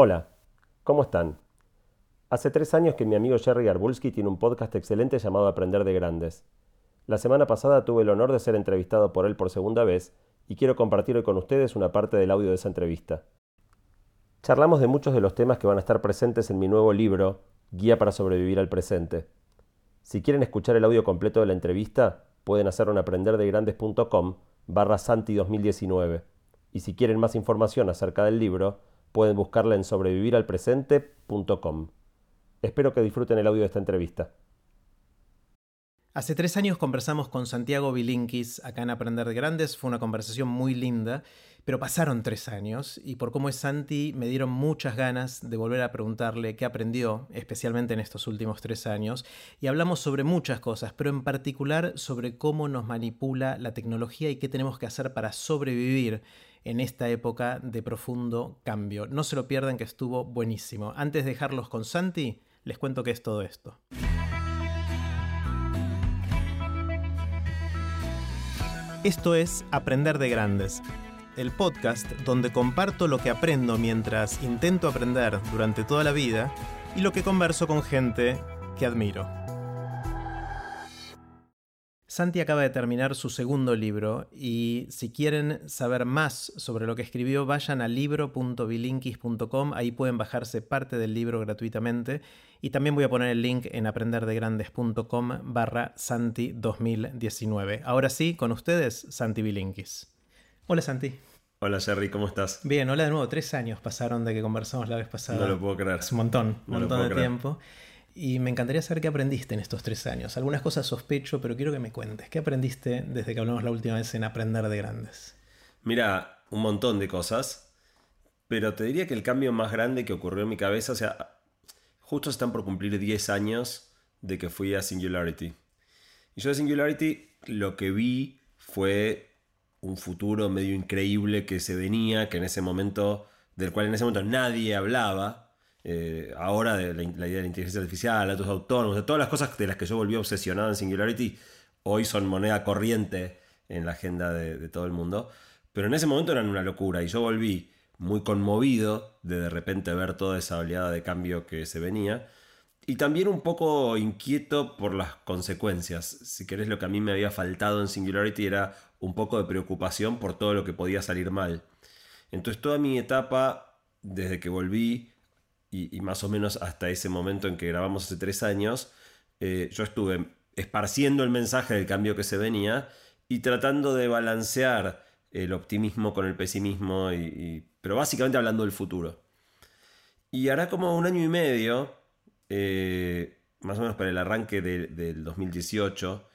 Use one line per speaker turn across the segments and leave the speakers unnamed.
Hola, ¿cómo están? Hace tres años que mi amigo Jerry Garbulski tiene un podcast excelente llamado Aprender de Grandes. La semana pasada tuve el honor de ser entrevistado por él por segunda vez y quiero compartir hoy con ustedes una parte del audio de esa entrevista. Charlamos de muchos de los temas que van a estar presentes en mi nuevo libro, Guía para sobrevivir al presente. Si quieren escuchar el audio completo de la entrevista, pueden hacerlo en aprenderdegrandes.com barra Santi 2019. Y si quieren más información acerca del libro, pueden buscarla en sobreviviralpresente.com. Espero que disfruten el audio de esta entrevista.
Hace tres años conversamos con Santiago Bilinkis acá en Aprender de Grandes. Fue una conversación muy linda, pero pasaron tres años y por cómo es Santi me dieron muchas ganas de volver a preguntarle qué aprendió, especialmente en estos últimos tres años. Y hablamos sobre muchas cosas, pero en particular sobre cómo nos manipula la tecnología y qué tenemos que hacer para sobrevivir en esta época de profundo cambio. No se lo pierdan que estuvo buenísimo. Antes de dejarlos con Santi, les cuento qué es todo esto. Esto es Aprender de Grandes, el podcast donde comparto lo que aprendo mientras intento aprender durante toda la vida y lo que converso con gente que admiro. Santi acaba de terminar su segundo libro y si quieren saber más sobre lo que escribió, vayan a libro.bilinkis.com, ahí pueden bajarse parte del libro gratuitamente y también voy a poner el link en aprenderdegrandes.com barra Santi 2019. Ahora sí, con ustedes, Santi Bilinkis. Hola Santi.
Hola Jerry, ¿cómo estás?
Bien, hola de nuevo. Tres años pasaron de que conversamos la vez pasada.
No lo puedo creer.
Es un montón, un montón de tiempo. Y me encantaría saber qué aprendiste en estos tres años. Algunas cosas sospecho, pero quiero que me cuentes. ¿Qué aprendiste desde que hablamos la última vez en Aprender de Grandes?
Mira, un montón de cosas. Pero te diría que el cambio más grande que ocurrió en mi cabeza, o sea, justo están por cumplir 10 años de que fui a Singularity. Y yo de Singularity lo que vi fue un futuro medio increíble que se venía, que en ese momento, del cual en ese momento nadie hablaba, eh, ahora de la, idea de la inteligencia artificial, datos autónomos, de todas las cosas de las que yo volví obsesionado en Singularity, hoy son moneda corriente en la agenda de, todo el mundo. Pero en ese momento eran una locura y yo volví muy conmovido de de repente ver toda esa oleada de cambio que se venía. Y también un poco inquieto por las consecuencias. Si querés, lo que a mí me había faltado en Singularity era un poco de preocupación por todo lo que podía salir mal. Entonces toda mi etapa, desde que volví, y, más o menos hasta ese momento en que grabamos hace tres años, eh, yo estuve esparciendo el mensaje del cambio que se venía y tratando de balancear el optimismo con el pesimismo, y, pero básicamente hablando del futuro. Y hará como un año y medio, eh, más o menos para el arranque del 2018,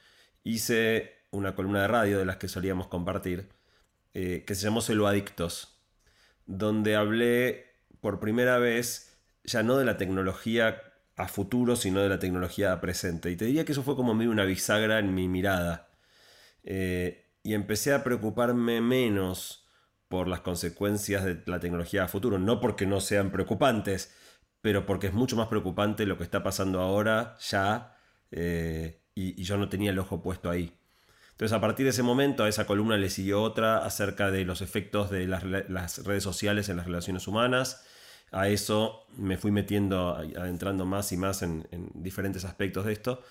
hice una columna de radio de las que solíamos compartir, eh, que se llamó Celo Adictos, donde hablé por primera vez ya no de la tecnología a futuro, sino de la tecnología a presente. Y te diría que eso fue como una bisagra en mi mirada. Eh, y empecé a preocuparme menos por las consecuencias de la tecnología a futuro. No porque no sean preocupantes, pero porque es mucho más preocupante lo que está pasando ahora, ya, eh, y, yo no tenía el ojo puesto ahí. Entonces, a partir de ese momento, a esa columna le siguió otra acerca de los efectos de las redes sociales en las relaciones humanas a eso me fui metiendo, adentrando más y más en, diferentes aspectos de esto.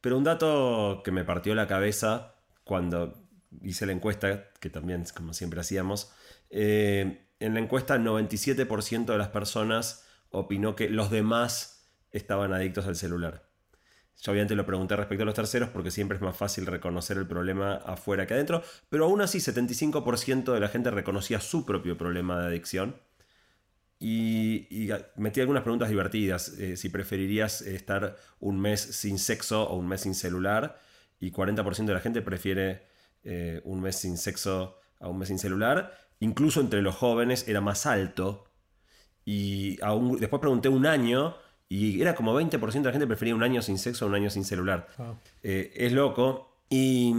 Pero un dato que me partió la cabeza cuando hice la encuesta, que también como siempre hacíamos, eh, en la encuesta 97% de las personas opinó que los demás estaban adictos al celular. Yo obviamente lo pregunté respecto a los terceros porque siempre es más fácil reconocer el problema afuera que adentro, pero aún así 75% de la gente reconocía su propio problema de adicción y, metí algunas preguntas divertidas. Eh, si preferirías estar un mes sin sexo o un mes sin celular. Y 40% de la gente prefiere eh, un mes sin sexo a un mes sin celular. Incluso entre los jóvenes era más alto. Y después pregunté un año y era como 20% de la gente prefería un año sin sexo a un año sin celular. Eh, es loco. Y,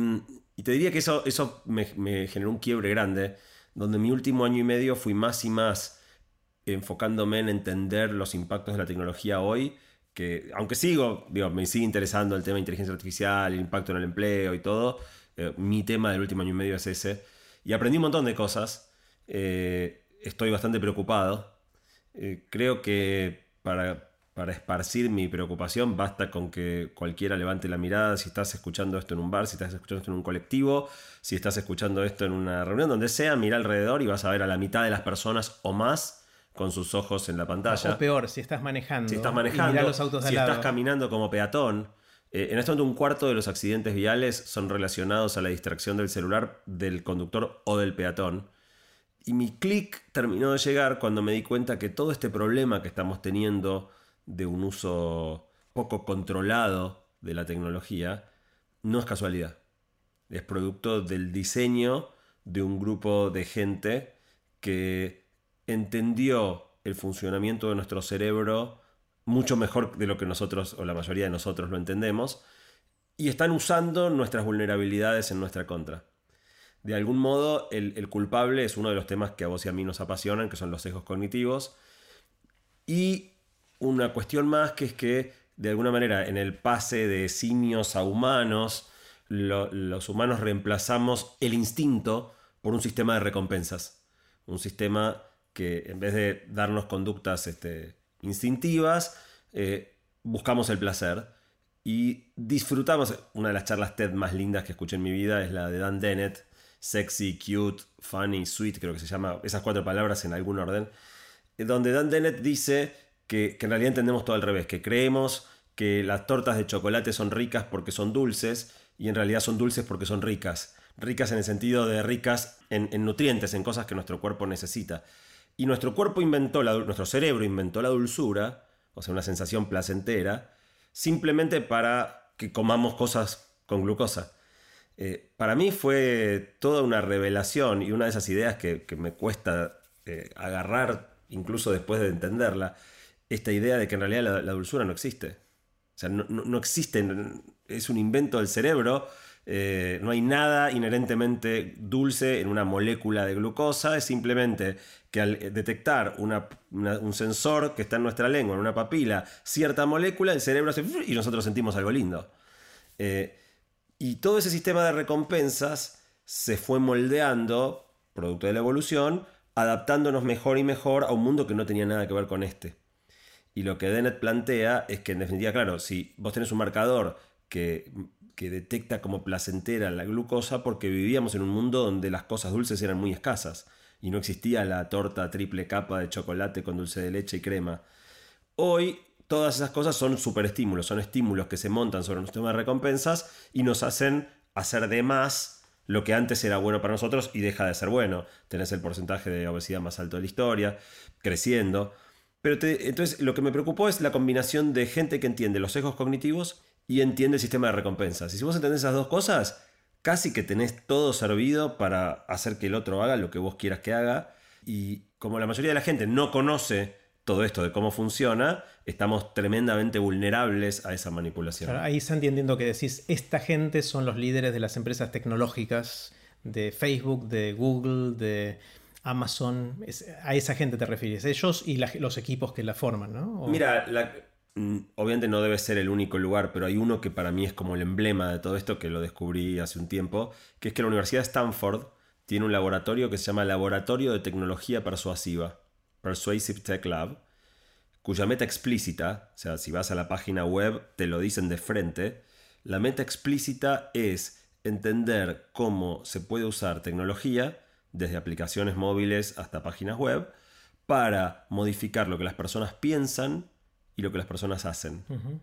te diría que eso, eso me, me generó un quiebre grande, donde mi último año y medio fui más y más enfocándome en entender los impactos de la tecnología hoy, que aunque sigo, digo, me sigue interesando el tema de inteligencia artificial, el impacto en el empleo y todo, eh, mi tema del último año y medio es ese. Y aprendí un montón de cosas, eh, estoy bastante preocupado, Eh, creo que para, para esparcir mi preocupación basta con que cualquiera levante la mirada si estás escuchando esto en un bar, si estás escuchando esto en un colectivo, si estás escuchando esto en una reunión, donde sea, mira alrededor y vas a ver a la mitad de las personas o más con sus ojos en la pantalla.
O peor, si estás manejando.
Si estás manejando,
los autos de
si
al lado.
estás caminando como peatón. Eh, en este momento un cuarto de los accidentes viales son relacionados a la distracción del celular del conductor o del peatón. Y mi clic terminó de llegar cuando me di cuenta que todo este problema que estamos teniendo de un uso poco controlado de la tecnología no es casualidad. Es producto del diseño de un grupo de gente que entendió el funcionamiento de nuestro cerebro mucho mejor de lo que nosotros o la mayoría de nosotros lo entendemos y están usando nuestras vulnerabilidades en nuestra contra. De algún modo, el, culpable es uno de los temas que a vos y a mí nos apasionan, que son los sesgos cognitivos. Y una cuestión más que es que, de alguna manera, en el pase de simios a humanos, lo, los humanos reemplazamos el instinto por un sistema de recompensas. Un sistema que en vez de darnos conductas este, instintivas, eh, buscamos el placer y disfrutamos. Una de las charlas TED más lindas que escuché en mi vida es la de Dan Dennett, sexy, cute, funny, sweet, creo que se llama, esas cuatro palabras en algún orden, donde Dan Dennett dice que, que en realidad entendemos todo al revés, que creemos que las tortas de chocolate son ricas porque son dulces y en realidad son dulces porque son ricas. Ricas en el sentido de ricas en, en nutrientes, en cosas que nuestro cuerpo necesita. Y nuestro cuerpo inventó, la, nuestro cerebro inventó la dulzura, o sea, una sensación placentera, simplemente para que comamos cosas con glucosa. Eh, para mí fue toda una revelación y una de esas ideas que, me cuesta eh, agarrar, incluso después de entenderla, esta idea de que en realidad la, dulzura no existe. O sea, no, no, existe, es un invento del cerebro, eh, no hay nada inherentemente dulce en una molécula de glucosa, es simplemente que al detectar una, una, un sensor que está en nuestra lengua, en una papila, cierta molécula, el cerebro hace y nosotros sentimos algo lindo. Eh, y todo ese sistema de recompensas se fue moldeando, producto de la evolución, adaptándonos mejor y mejor a un mundo que no tenía nada que ver con este. Y lo que Dennett plantea es que, en definitiva, claro, si vos tenés un marcador que, que, detecta como placentera la glucosa, porque vivíamos en un mundo donde las cosas dulces eran muy escasas y no existía la torta triple capa de chocolate con dulce de leche y crema. Hoy todas esas cosas son superestímulos, son estímulos que se montan sobre nuestro sistema de recompensas y nos hacen hacer de más lo que antes era bueno para nosotros y deja de ser bueno. Tenés el porcentaje de obesidad más alto de la historia, creciendo. Pero entonces lo que me preocupó es la combinación de gente que entiende los sesgos cognitivos y entiende el sistema de recompensas. Y si vos entendés esas dos cosas, casi que tenés todo servido para hacer que el otro haga lo que vos quieras que haga. Y como la mayoría de la gente no conoce todo esto de cómo funciona, estamos tremendamente vulnerables a esa manipulación.
Claro, ahí Santi entiendo que decís, esta gente son los líderes de las empresas tecnológicas, de Facebook, de Google, de Amazon, es, a esa gente te refieres, ellos y la, los equipos que la forman, ¿no?
O... Mira, la, obviamente no debe ser el único lugar, pero hay uno que para mí es como el emblema de todo esto, que lo descubrí hace un tiempo, que es que la Universidad de Stanford tiene un laboratorio que se llama Laboratorio de Tecnología Persuasiva, Persuasive Tech Lab, cuya meta explícita, o sea, si vas a la página web te lo dicen de frente, la meta explícita es entender cómo se puede usar tecnología, desde aplicaciones móviles hasta páginas web, para modificar lo que las personas piensan y lo que las personas hacen. Uh -huh.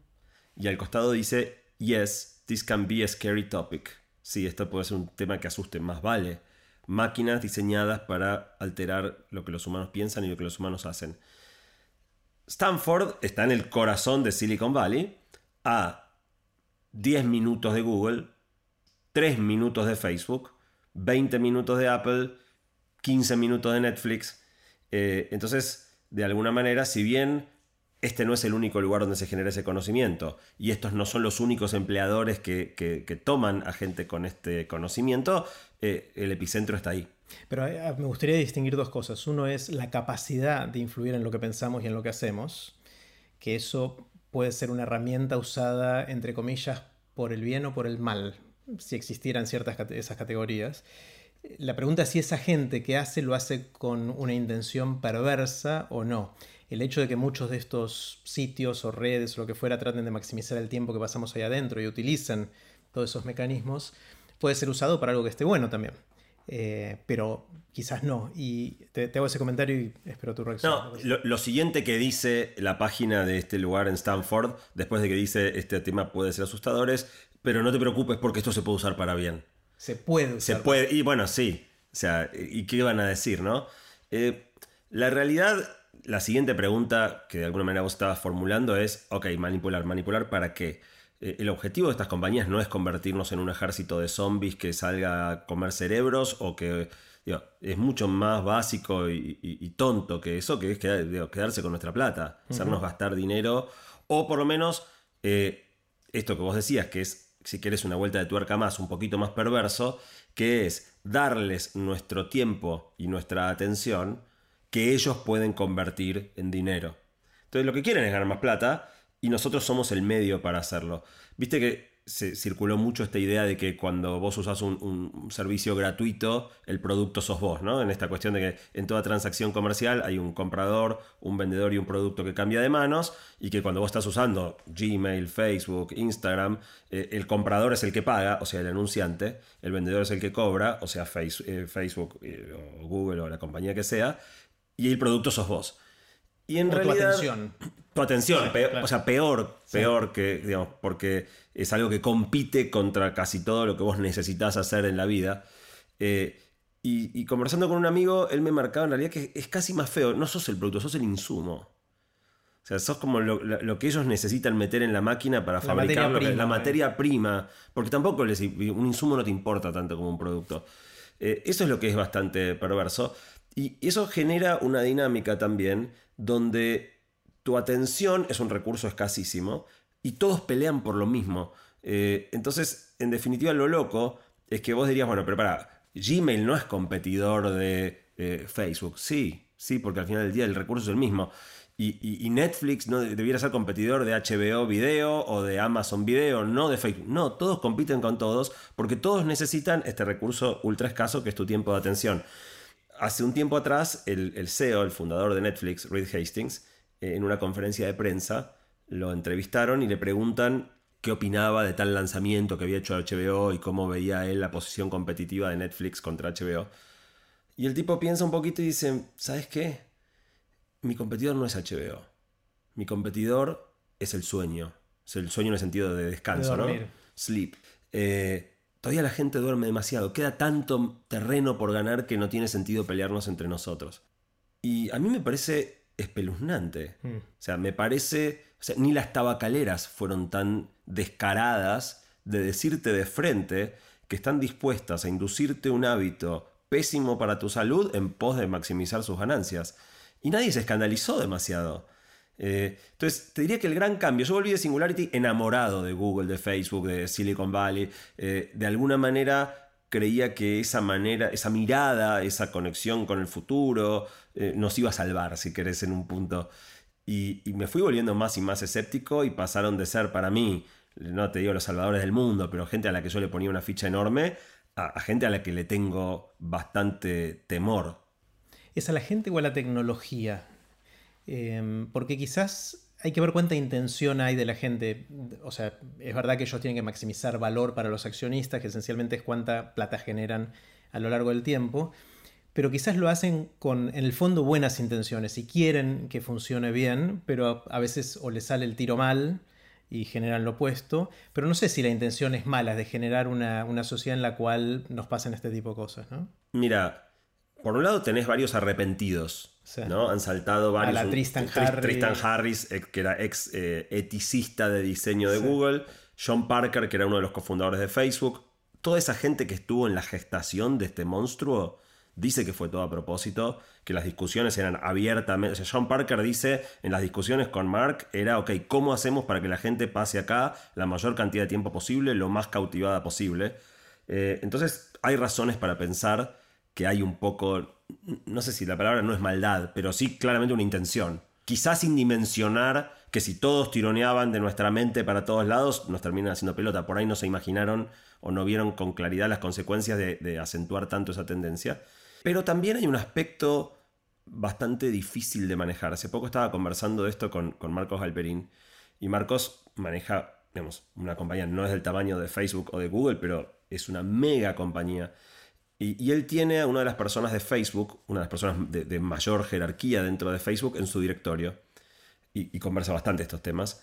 Y al costado dice, yes, this can be a scary topic. Sí, esto puede ser un tema que asuste, más vale. Máquinas diseñadas para alterar lo que los humanos piensan y lo que los humanos hacen. Stanford está en el corazón de Silicon Valley, a 10 minutos de Google, 3 minutos de Facebook, 20 minutos de Apple, 15 minutos de Netflix. Eh, entonces, de alguna manera, si bien este no es el único lugar donde se genera ese conocimiento y estos no son los únicos empleadores que, que, toman a gente con este conocimiento, eh, el epicentro está ahí.
Pero eh, me gustaría distinguir dos cosas. Uno es la capacidad de influir en lo que pensamos y en lo que hacemos, que eso puede ser una herramienta usada, entre comillas, por el bien o por el mal, si existieran ciertas esas categorías. La pregunta es si esa gente que hace lo hace con una intención perversa o no. El hecho de que muchos de estos sitios o redes o lo que fuera traten de maximizar el tiempo que pasamos ahí adentro y utilicen todos esos mecanismos, puede ser usado para algo que esté bueno también. Eh, pero quizás no. Y te, hago ese comentario y espero tu reacción.
No, lo, siguiente que dice la página de este lugar en Stanford, después de que dice este tema puede ser asustador, es, pero no te preocupes porque esto se puede usar para bien.
Se puede
usar. Se puede, y bueno, sí. O sea, ¿y qué van a decir, no? Eh, la realidad, la siguiente pregunta que de alguna manera vos estabas formulando es, ok, manipular, manipular para qué? Eh, el objetivo de estas compañías no es convertirnos en un ejército de zombies que salga a comer cerebros o que es mucho más básico y, tonto que eso, que es quedarse con nuestra plata, hacernos gastar dinero o por lo menos eh, esto que vos decías, que es, si quieres una vuelta de tuerca más, un poquito más perverso, que es darles nuestro tiempo y nuestra atención que ellos pueden convertir en dinero. Entonces lo que quieren es ganar más plata y nosotros somos el medio para hacerlo. Viste que se circuló mucho esta idea de que cuando vos usás un, servicio gratuito, el producto sos vos, ¿no? En esta cuestión de que en toda transacción comercial hay un comprador, un vendedor y un producto que cambia de manos, y que cuando vos estás usando Gmail, Facebook, Instagram, eh, el comprador es el que paga, o sea, el anunciante, el vendedor es el que cobra, o sea, eh, Facebook eh, o Google o la compañía que sea, y el producto sos vos. Y en realidad tu atención, o sea, peor, peor que, digamos, porque es algo que compite contra casi todo lo que vos necesitas hacer en la vida. Eh, y, conversando con un amigo, él me marcaba en realidad que es casi más feo. No sos el producto, sos el insumo. O sea, sos como lo, que ellos necesitan meter en la máquina para fabricar la materia eh. prima. Porque tampoco les, un insumo no te importa tanto como un producto. Eh, eso es lo que es bastante perverso. Y eso genera una dinámica también donde tu atención es un recurso escasísimo y todos pelean por lo mismo. Eh, entonces, en definitiva, lo loco es que vos dirías, bueno, pero para, Gmail no es competidor de eh, Facebook. Sí, sí, porque al final del día el recurso es el mismo. Y, Netflix no debiera ser competidor de HBO Video o de Amazon Video, no de Facebook. No, todos compiten con todos porque todos necesitan este recurso ultra escaso que es tu tiempo de atención. Hace un tiempo atrás, el, el CEO, el fundador de Netflix, Reed Hastings, en una conferencia de prensa, lo entrevistaron y le preguntan qué opinaba de tal lanzamiento que había hecho HBO y cómo veía él la posición competitiva de Netflix contra HBO. Y el tipo piensa un poquito y dice, ¿sabes qué? Mi competidor no es HBO. Mi competidor es el sueño. Es el sueño en el sentido de descanso, ¿no? Sleep. Eh, todavía la gente duerme demasiado. Queda tanto terreno por ganar que no tiene sentido pelearnos entre nosotros. Y a mí me parece espeluznante. Mm. O sea, me parece, o sea, ni las tabacaleras fueron tan descaradas de decirte de frente que están dispuestas a inducirte un hábito pésimo para tu salud en pos de maximizar sus ganancias. Y nadie se escandalizó demasiado. Eh, entonces, te diría que el gran cambio, yo volví de Singularity enamorado de Google, de Facebook, de Silicon Valley, eh, de alguna manera creía que esa manera, esa mirada, esa conexión con el futuro eh, nos iba a salvar, si querés, en un punto. Y, me fui volviendo más y más escéptico y pasaron de ser para mí, no te digo los salvadores del mundo, pero gente a la que yo le ponía una ficha enorme, a, gente a la que le tengo bastante temor.
¿Es a la gente o a la tecnología? Em, porque quizás hay que ver cuánta intención hay de la gente. O sea, es verdad que ellos tienen que maximizar valor para los accionistas, que esencialmente es cuánta plata generan a lo largo del tiempo. Pero quizás lo hacen con, en el fondo, buenas intenciones y quieren que funcione bien, pero a veces o les sale el tiro mal y generan lo opuesto. Pero no sé si la intención es mala, de generar una, una sociedad en la cual nos pasen este tipo de cosas, ¿no?
Mira, por un lado tenés varios arrepentidos ¿no? Han saltado varios.
A la Tristan Harris.
Tristan Harris, que era ex eh, eticista de diseño de Google. John Parker, que era uno de los cofundadores de Facebook. Toda esa gente que estuvo en la gestación de este monstruo dice que fue todo a propósito, que las discusiones eran abiertamente. John Parker dice en las discusiones con Mark era, ok, ¿cómo hacemos para que la gente pase acá la mayor cantidad de tiempo posible, lo más cautivada posible? Eh, entonces hay razones para pensar que hay un poco no sé si la palabra no es maldad, pero sí claramente una intención. Quizás sin dimensionar que si todos tironeaban de nuestra mente para todos lados, nos terminan haciendo pelota. Por ahí no se imaginaron o no vieron con claridad las consecuencias de, acentuar tanto esa tendencia. Pero también hay un aspecto bastante difícil de manejar. Hace poco estaba conversando de esto con, con Marcos Galperín y Marcos maneja, digamos, una compañía, no es del tamaño de Facebook o de Google, pero es una mega compañía. Y, él tiene a una de las personas de Facebook, una de las personas de, mayor jerarquía dentro de Facebook en su directorio. Y, conversa bastante estos temas.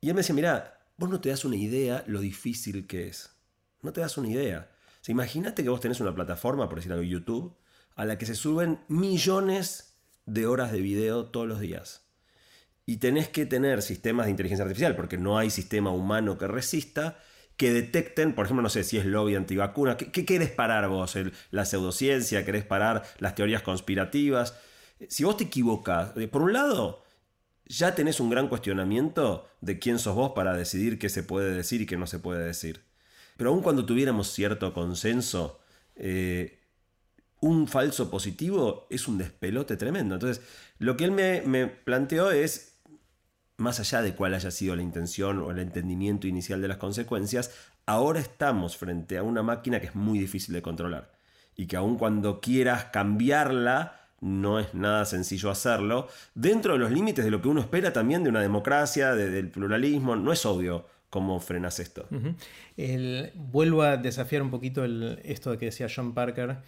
Y él me decía, mira, vos no te das una idea lo difícil que es. No te das una idea. Imagínate que vos tenés una plataforma, por decir algo, YouTube, a la que se suben millones de horas de video todos los días. Y tenés que tener sistemas de inteligencia artificial, porque no hay sistema humano que resista, que detecten, por ejemplo, no sé si es lobby antivacuna, ¿qué, qué querés parar vos? ¿La pseudociencia? ¿Querés parar las teorías conspirativas? Si vos te equivocas, eh, por un lado, ya tenés un gran cuestionamiento de quién sos vos para decidir qué se puede decir y qué no se puede decir. Pero aun cuando tuviéramos cierto consenso, eh, un falso positivo es un despelote tremendo. Entonces, lo que él me, me planteó es más allá de cuál haya sido la intención o el entendimiento inicial de las consecuencias, ahora estamos frente a una máquina que es muy difícil de controlar y que aun cuando quieras cambiarla, no es nada sencillo hacerlo, dentro de los límites de lo que uno espera también de una democracia, del pluralismo, no es obvio cómo frenas esto.
vuelvo a desafiar un poquito esto de que decía John Parker.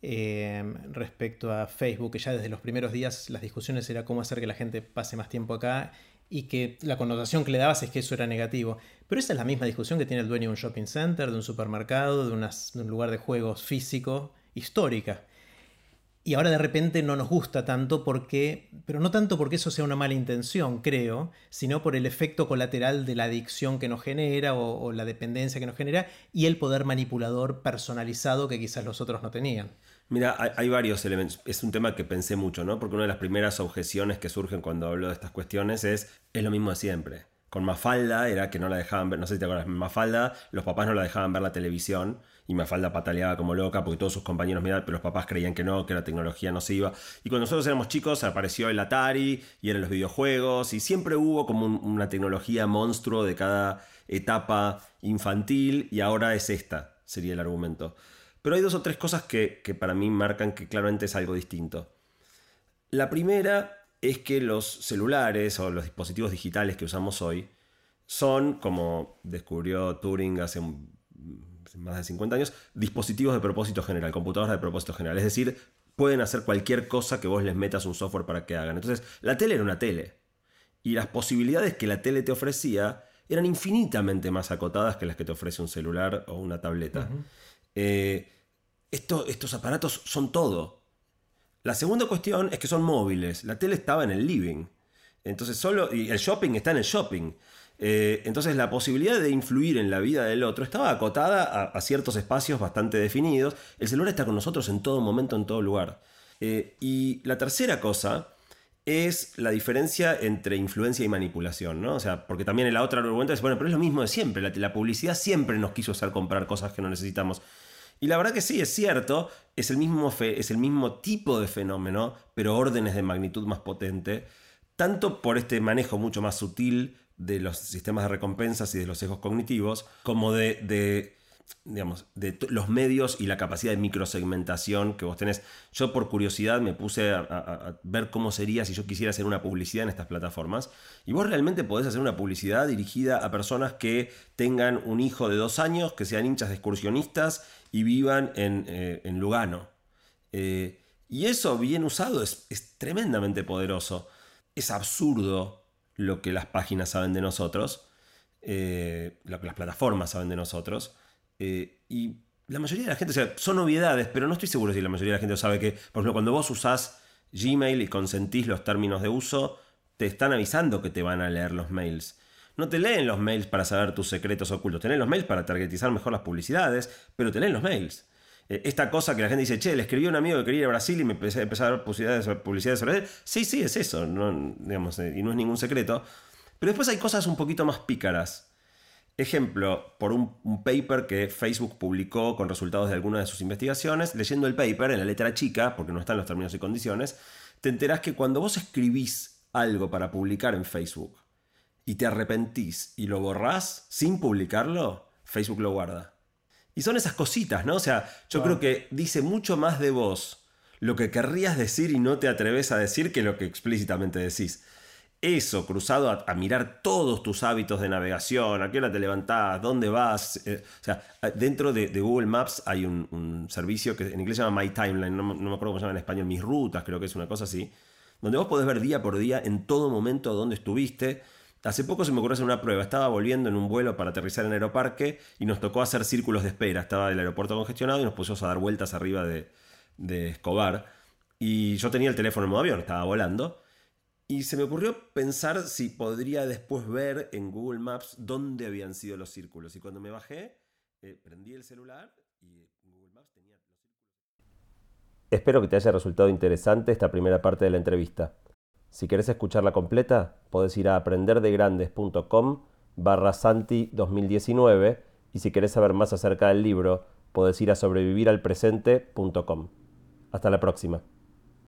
Eh, respecto a Facebook, que ya desde los primeros días las discusiones era cómo hacer que la gente pase más tiempo acá y que la connotación que le dabas es que eso era negativo. Pero esa es la misma discusión que tiene el dueño de un shopping center, de un supermercado, de, un lugar de juegos físico, histórica. Y ahora de repente no nos gusta tanto porque, pero no tanto porque eso sea una mala intención, creo, sino por el efecto colateral de la adicción que nos genera o la dependencia que nos genera y el poder manipulador personalizado que quizás los otros no tenían.
Mira, hay, varios elementos. Es un tema que pensé mucho, ¿no? Porque una de las primeras objeciones que surgen cuando hablo de estas cuestiones es, es lo mismo de siempre. Con Mafalda era que no la dejaban ver, no sé si te acuerdas, Mafalda, los papás no la dejaban ver la televisión y Mafalda pataleaba como loca porque todos sus compañeros miraban, pero los papás creían que no, que la tecnología no se iba. Y cuando nosotros éramos chicos apareció el Atari y eran los videojuegos y siempre hubo como una tecnología monstruo de cada etapa infantil y ahora es esta, sería el argumento. Pero hay dos o tres cosas que, para mí marcan que claramente es algo distinto. La primera es que los celulares o los dispositivos digitales que usamos hoy son, como descubrió Turing hace más de 50 años, dispositivos de propósito general, computadoras de propósito general. Es decir, pueden hacer cualquier cosa que vos les metas un software para que hagan. Entonces, la tele era una tele. Y las posibilidades que la tele te ofrecía eran infinitamente más acotadas que las que te ofrece un celular o una tableta estos aparatos son todo. La segunda cuestión es que son móviles. La tele estaba en el living. Entonces solo. Y el shopping está en el shopping. Eh, entonces la posibilidad de influir en la vida del otro estaba acotada a, ciertos espacios bastante definidos. El celular está con nosotros en todo momento, en todo lugar. Eh, y la tercera cosa es la diferencia entre influencia y manipulación, ¿no? O sea, porque también en la otra argumento es, bueno, pero es lo mismo de siempre. La, la publicidad siempre nos quiso hacer comprar cosas que no necesitamos. Y la verdad que sí, es cierto, es el mismo, es el mismo tipo de fenómeno, pero órdenes de magnitud más potente, tanto por este manejo mucho más sutil de los sistemas de recompensas y de los sesgos cognitivos, como de digamos, de los medios y la capacidad de microsegmentación que vos tenés. Yo por curiosidad me puse a, ver cómo sería si yo quisiera hacer una publicidad en estas plataformas. Y vos realmente podés hacer una publicidad dirigida a personas que tengan un hijo de dos años, que sean hinchas de excursionistas y vivan en, eh, Lugano. Eh, y eso bien usado es, tremendamente poderoso. Es absurdo lo que las páginas saben de nosotros, eh, lo que las plataformas saben de nosotros. Y la mayoría de la gente, o sea, son obviedades, pero no estoy seguro si la mayoría de la gente sabe que, por ejemplo, cuando vos usás Gmail y consentís los términos de uso, te están avisando que te van a leer los mails. No te leen los mails para saber tus secretos ocultos, te leen los mails para targetizar mejor las publicidades, pero te leen los mails. Eh, esta cosa que la gente dice, che, le escribí a un amigo que quería ir a Brasil y me empecé, a ver publicidades, sobre él. Sí, sí, es eso, no, digamos, eh, y no es ningún secreto. Pero después hay cosas un poquito más pícaras. Ejemplo, por un, paper que Facebook publicó con resultados de alguna de sus investigaciones, leyendo el paper en la letra chica, porque no están los términos y condiciones, te enterás que cuando vos escribís algo para publicar en Facebook y te arrepentís y lo borrás sin publicarlo, Facebook lo guarda. Y son esas cositas, ¿no? O sea, yo creo que dice mucho más de vos lo que querrías decir y no te atreves a decir que lo que explícitamente decís. Eso, cruzado a, mirar todos tus hábitos de navegación, a qué hora te levantás, dónde vas. Eh, o sea, dentro de, Google Maps hay un, servicio que en inglés se llama My Timeline, no, me acuerdo cómo se llama en español, mis rutas, creo que es una cosa así, donde vos podés ver día por día en todo momento dónde estuviste. Hace poco se me ocurrió hacer una prueba. Estaba volviendo en un vuelo para aterrizar en Aeroparque y nos tocó hacer círculos de espera. Estaba el aeropuerto congestionado y nos pusimos a dar vueltas arriba de, Escobar. Y yo tenía el teléfono en modo avión, estaba volando. Y se me ocurrió pensar si podría después ver en Google Maps dónde habían sido los círculos. Y cuando me bajé, eh, prendí el celular y Google Maps tenía los círculos.
Espero que te haya resultado interesante esta primera parte de la entrevista. Si querés escucharla completa, podés ir a aprenderdegrandes.com barra Santi 2019 y si querés saber más acerca del libro, podés ir a sobreviviralpresente.com. Hasta la próxima.